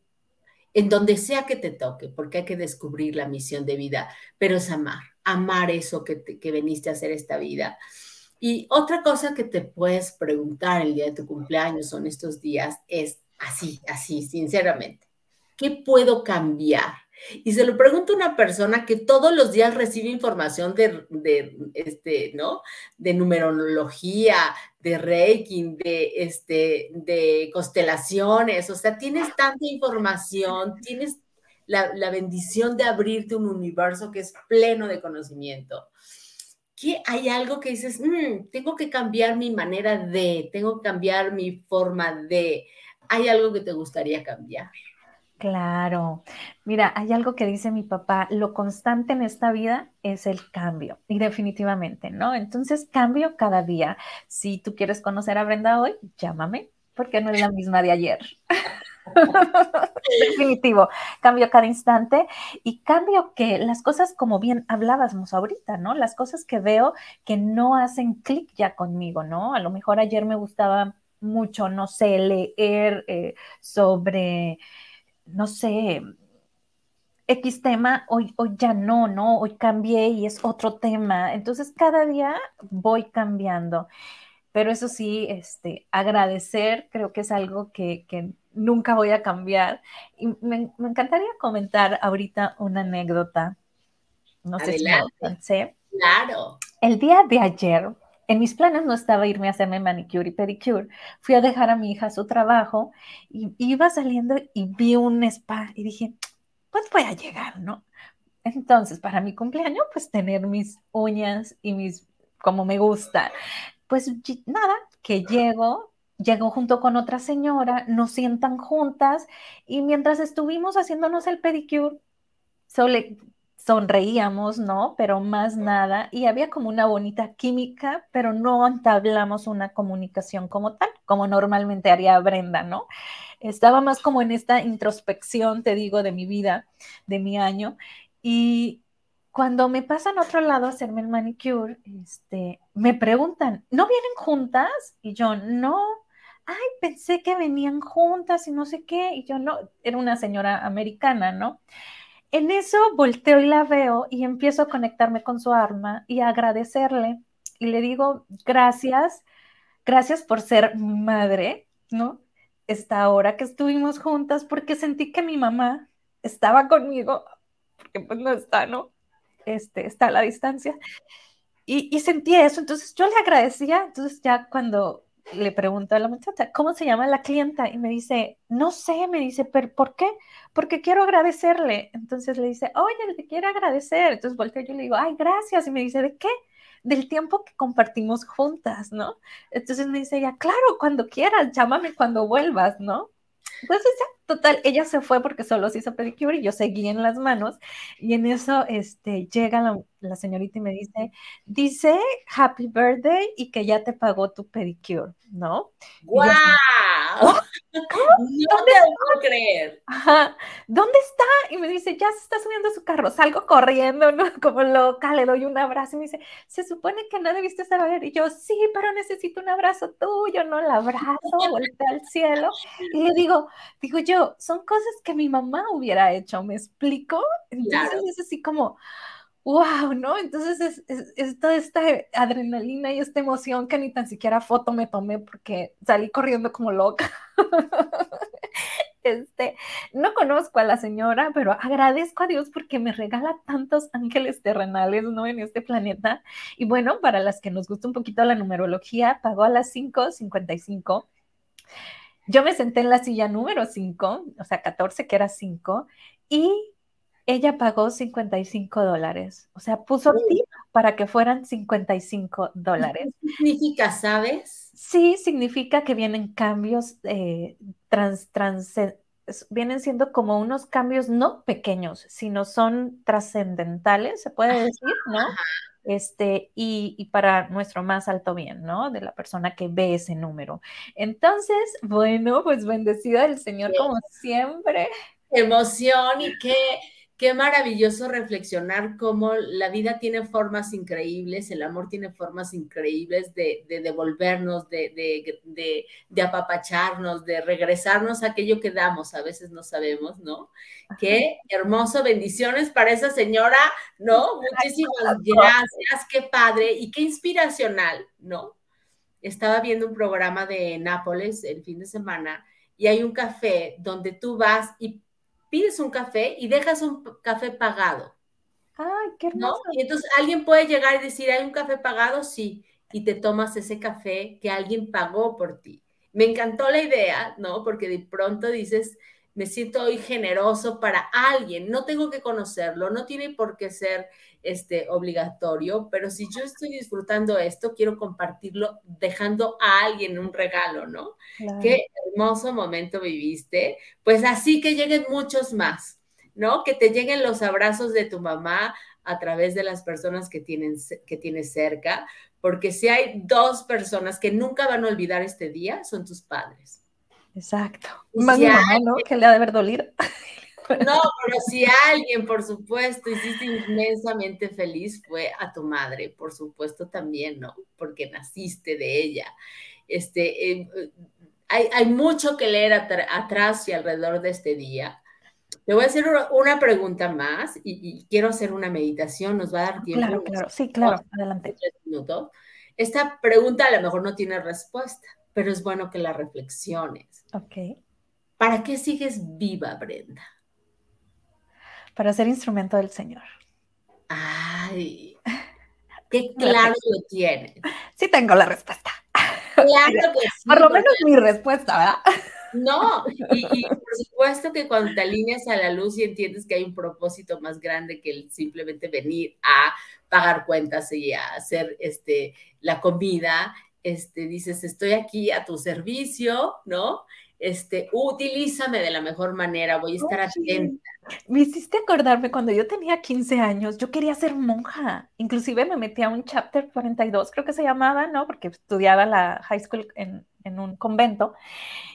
en donde sea que te toque, porque hay que descubrir la misión de vida, pero es amar, amar eso que, que veniste a hacer esta vida. Y otra cosa que te puedes preguntar el día de tu cumpleaños son estos días es así, así, sinceramente. ¿Qué puedo cambiar? Y se lo pregunta una persona que todos los días recibe información de, este, ¿no? De numerología, de Reiki, de, este, de constelaciones. O sea, tienes tanta información, tienes la, bendición de abrirte un universo que es pleno de conocimiento. ¿Qué hay algo que dices, mm, tengo que cambiar mi manera de, tengo que cambiar mi forma de, hay algo que te gustaría cambiar? Claro. Mira, hay algo que dice mi papá, lo constante en esta vida es el cambio, y definitivamente, ¿no? Entonces, cambio cada día. Si tú quieres conocer a Brenda hoy, llámame, porque no es la misma de ayer. Definitivo, cambio cada instante y cambio que las cosas, como bien hablábamos ahorita, ¿no? Las cosas que veo que no hacen clic ya conmigo, ¿no? A lo mejor ayer me gustaba mucho, no sé, leer eh, sobre no sé, X tema, hoy, hoy ya no, ¿no? Hoy cambié y es otro tema. Entonces, cada día voy cambiando. Pero eso sí, este, agradecer creo que es algo que, nunca voy a cambiar. Y me, encantaría comentar ahorita una anécdota. No sé si me Claro. El día de ayer en mis planes no estaba irme a hacerme manicure y pedicure. Fui a dejar a mi hija su trabajo y iba saliendo y vi un spa y dije, pues voy a llegar, ¿no? Entonces, para mi cumpleaños, pues tener mis uñas y mis, como me gusta. Pues nada, que llego, llego junto con otra señora, nos sientan juntas y mientras estuvimos haciéndonos el pedicure, sole, sonreíamos, ¿no? Pero más nada, y había como una bonita química, pero no entablamos una comunicación como tal, como normalmente haría Brenda, ¿no? Estaba más como en esta introspección, te digo, de mi vida, de mi año. Y cuando me pasan a otro lado a hacerme el manicure, este, me preguntan, ¿no vienen juntas? Y yo, no. Ay, pensé que venían juntas y no sé qué. Y yo, no, era una señora americana, ¿no? En eso volteo y la veo y empiezo a conectarme con su alma y a agradecerle. Y le digo, gracias, gracias por ser mi madre, ¿no? esta hora que estuvimos juntas porque sentí que mi mamá estaba conmigo, porque pues no está, ¿no? Este, está a la distancia. Y, y sentí eso, entonces yo le agradecía, entonces ya cuando le pregunto a la muchacha, ¿cómo se llama la clienta? Y me dice, no sé, me dice, ¿pero por qué? Porque quiero agradecerle. Entonces le dice, oye, te quiero agradecer. Entonces volteo yo le digo, ay, gracias. Y me dice, ¿de qué? del tiempo que compartimos juntas, ¿no? Entonces me dice ella, claro, cuando quieras, llámame cuando vuelvas, ¿no? Entonces total, ella se fue porque solo se hizo pedicure y yo seguí en las manos y en eso este, llega la, señorita y me dice, dice happy birthday y que ya te pagó tu pedicure, ¿no? ¡Wow! No te puedo creer. Ajá. ¿Dónde está? Y me dice, ya se está subiendo a su carro. Salgo corriendo, ¿no? Como loca, le doy un abrazo y me dice, se supone que no debiste ver. Y yo, sí, pero necesito un abrazo tuyo, ¿no? El abrazo, vuelta al cielo. Y le digo, digo yo, son cosas que mi mamá hubiera hecho, ¿me explico? Entonces es así como, wow, ¿no? Entonces es, toda esta adrenalina y esta emoción que ni tan siquiera foto me tomé porque salí corriendo como loca. Este, no conozco a la señora, pero agradezco a Dios porque me regala tantos ángeles terrenales, ¿no? En este planeta. Y bueno, para las que nos gusta un poquito la numerología, pagó a las 5.55. Yo me senté en la silla número 5, o sea, 14, que era 5, y ella pagó 55 dólares. O sea, puso tip para que fueran 55 dólares. ¿Qué significa, sabes? Sí, significa que vienen cambios eh, trans, trans, vienen siendo como unos cambios no pequeños, sino son trascendentales, se puede decir, ¿no? Este, y, y, para nuestro más alto bien, ¿no? De la persona que ve ese número. Entonces, bueno, pues bendecida el Señor como siempre. Emoción y qué qué maravilloso reflexionar cómo la vida tiene formas increíbles, el amor tiene formas increíbles de, devolvernos, de, de, apapacharnos, de regresarnos a aquello que damos, a veces no sabemos, ¿no? Qué hermoso, bendiciones para esa señora, ¿no? Muchísimas gracias, qué padre y qué inspiracional, ¿no? Estaba viendo un programa de Nápoles el fin de semana y hay un café donde tú vas y pides un café y dejas un café pagado. Ay, qué hermoso. Y entonces alguien puede llegar y decir, ¿hay un café pagado? Sí. Y te tomas ese café que alguien pagó por ti. Me encantó la idea, ¿no? Porque de pronto dices, me siento hoy generoso para alguien, no tengo que conocerlo, no tiene por qué ser este, obligatorio, pero si yo estoy disfrutando esto, quiero compartirlo dejando a alguien un regalo, ¿no? Qué hermoso momento viviste. Pues así que lleguen muchos más, ¿no? Que te lleguen los abrazos de tu mamá a través de las personas que, tienen, que tienes cerca, porque si hay dos personas que nunca van a olvidar este día, son tus padres. Exacto. Más ¿no? Que le ha de haber dolido. No, pero si alguien, por supuesto, hiciste inmensamente feliz, fue a tu madre, por supuesto también, ¿no? Porque naciste de ella. Este, eh, hay, mucho que leer atrás y alrededor de este día. Te voy a hacer una pregunta más y, quiero hacer una meditación, nos va a dar tiempo. Claro, claro, sí, claro, adelante. Esta pregunta a lo mejor no tiene respuesta, pero es bueno que la reflexiones. Ok. ¿Para qué sigues viva, Brenda? Para ser instrumento del Señor. Ay, qué claro lo tienes. Sí tengo la respuesta. Claro que sí. Por lo menos mi respuesta, ¿verdad? No, y, por supuesto que cuando te alineas a la luz y entiendes que hay un propósito más grande que el simplemente venir a pagar cuentas y a hacer este, la comida este, dices, estoy aquí a tu servicio, ¿no? Este, utilízame de la mejor manera, voy a estar atenta. Me hiciste acordarme cuando yo tenía 15 años, yo quería ser monja, inclusive me metí a un chapter 42, creo que se llamaba, ¿no? Porque estudiaba la high school en en un convento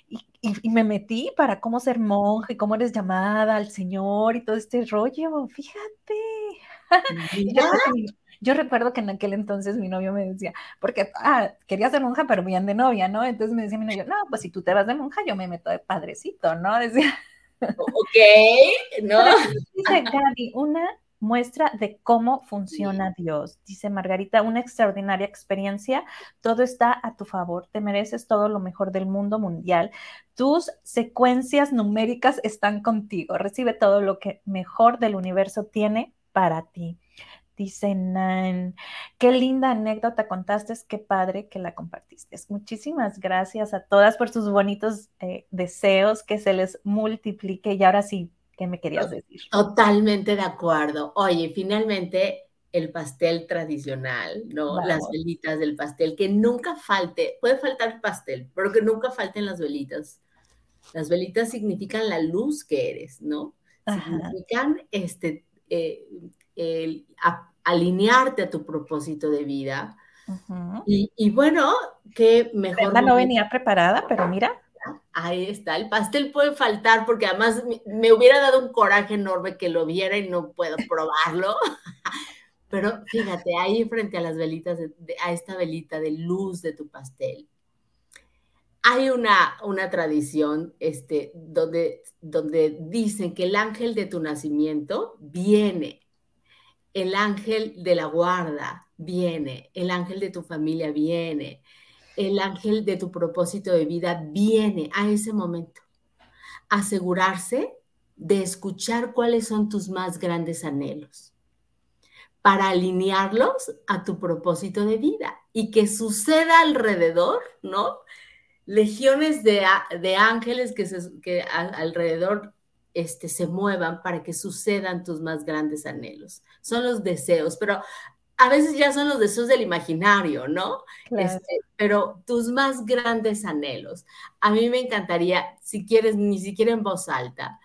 y, y, me metí para cómo ser monja y cómo eres llamada al Señor y todo este rollo, fíjate. yo, recuerdo que en aquel entonces mi novio me decía, porque ah, quería ser monja, pero bien de novia, ¿no? Entonces me decía mi novio, no, pues si tú te vas de monja, yo me meto de padrecito, ¿no? Decía. Ok, no. Dice Gaby, una muestra de cómo funciona Dios. Dice Margarita, una extraordinaria experiencia, todo está a tu favor, te mereces todo lo mejor del mundo mundial, tus secuencias numéricas están contigo, recibe todo lo que mejor del universo tiene para ti. Dice Nan, qué linda anécdota contaste, qué padre que la compartiste. Muchísimas gracias a todas por sus bonitos eh, deseos, que se les multiplique. Y ahora sí, ¿Qué me querías decir? Totalmente de acuerdo. Oye, finalmente el pastel tradicional, ¿no? Las velitas del pastel, que nunca falte, puede faltar pastel, pero que nunca falten las velitas. Las velitas significan la luz que eres, ¿no? Significan este, eh, alinearte a tu propósito de vida. y, y, bueno, que mejor. no venía preparada, pero mira. Ahí está, el pastel puede faltar porque además me, hubiera dado un coraje enorme que lo viera y no puedo probarlo. Pero fíjate, ahí frente a las velitas, a esta velita de luz de tu pastel, hay una, una tradición este, donde, donde dicen que el ángel de tu nacimiento viene, el ángel de la guarda viene, el ángel de tu familia viene, el ángel de tu propósito de vida viene a ese momento. Asegurarse de escuchar cuáles son tus más grandes anhelos para alinearlos a tu propósito de vida y que suceda alrededor, ¿no? Legiones de, ángeles que, que alrededor este, se muevan para que sucedan tus más grandes anhelos. Son los deseos, pero a veces ya son los deseos del imaginario, ¿no? Este, pero tus más grandes anhelos. A mí me encantaría, si quieres, ni siquiera en voz alta,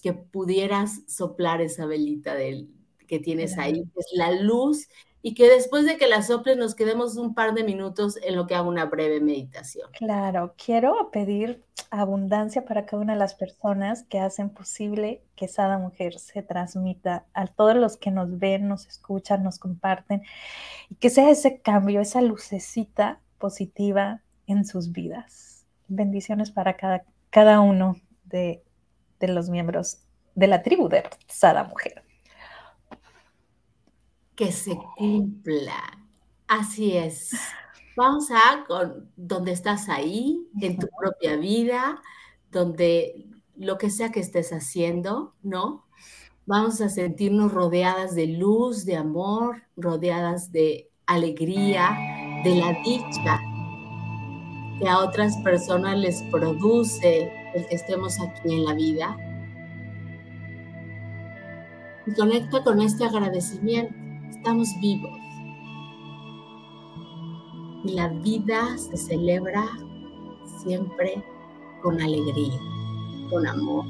que pudieras soplar esa velita del, que tienes ahí, es la luz y que después de que la soples nos quedemos un par de minutos en lo que hago una breve meditación. Claro, quiero pedir abundancia para cada una de las personas que hacen posible que Sada Mujer se transmita a todos los que nos ven, nos escuchan, nos comparten y que sea ese cambio, esa lucecita positiva en sus vidas. Bendiciones para cada, cada uno de, de los miembros de la tribu de Sada Mujer que se cumpla. Así es. Vamos a con donde estás ahí, en tu propia vida, donde lo que sea que estés haciendo, ¿no? Vamos a sentirnos rodeadas de luz, de amor, rodeadas de alegría, de la dicha que a otras personas les produce el que estemos aquí en la vida. Y conecta con este agradecimiento estamos vivos. Y la vida se celebra siempre con alegría, con amor.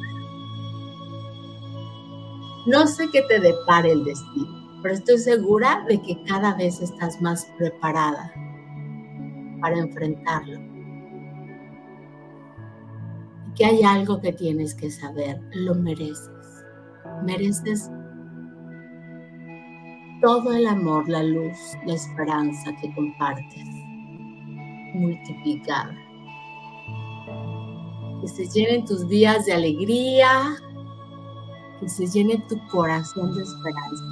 No sé qué te depare el destino, pero estoy segura de que cada vez estás más preparada para enfrentarlo. Y que hay algo que tienes que saber, lo mereces. Mereces todo el amor, la luz, la esperanza que compartes, multiplicada. Que se llenen tus días de alegría, que se llene tu corazón de esperanza.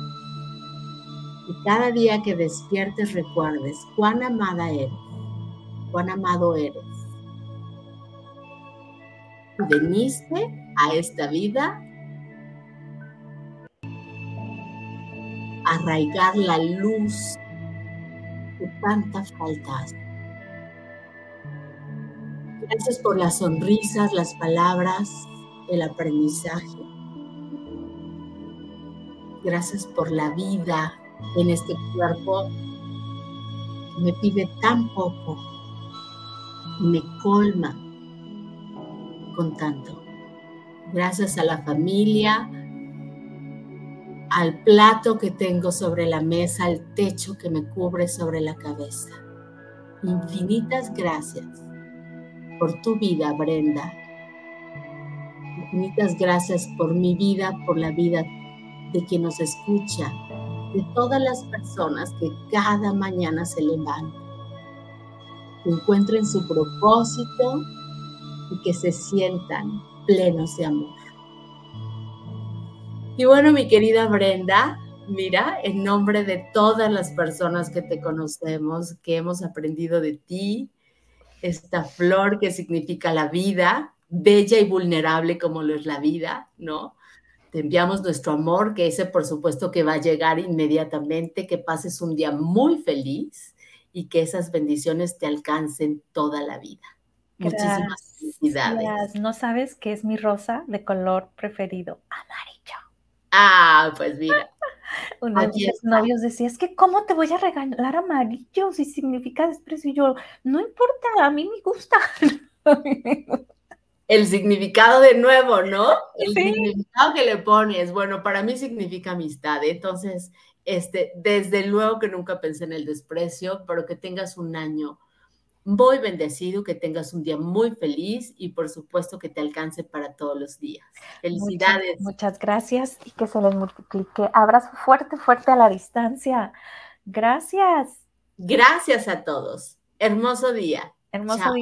Y cada día que despiertes recuerdes cuán amada eres, cuán amado eres. Veniste a esta vida arraigar la luz que tanta falta Gracias por las sonrisas, las palabras, el aprendizaje. Gracias por la vida en este cuerpo que me pide tan poco y me colma con tanto. Gracias a la familia, al plato que tengo sobre la mesa, al techo que me cubre sobre la cabeza. Infinitas gracias por tu vida, Brenda. Infinitas gracias por mi vida, por la vida de quien nos escucha, de todas las personas que cada mañana se levantan, que encuentren su propósito y que se sientan plenos de amor. Y bueno, mi querida Brenda, mira, en nombre de todas las personas que te conocemos, que hemos aprendido de ti, esta flor que significa la vida, bella y vulnerable como lo es la vida, ¿no? Te enviamos nuestro amor, que ese por supuesto que va a llegar inmediatamente, que pases un día muy feliz y que esas bendiciones te alcancen toda la vida. Muchísimas felicidades. No sabes qué es mi rosa de color preferido, amarillo. Ah, pues mira. Uno de mis novios decía, es que ¿cómo te voy a regalar amarillo si significa desprecio? Y yo, no importa, a mí me gusta. El significado de nuevo, ¿no? El significado que le pones, bueno, para mí significa amistad. Entonces, este, desde luego que nunca pensé en el desprecio, pero que tengas un año muy bendecido, que tengas un día muy feliz y por supuesto que te alcance para todos los días. Felicidades. Muchas, gracias y que se les multiplique. Abrazo fuerte, fuerte a la distancia. Gracias. Gracias a todos. Hermoso día. Hermoso día.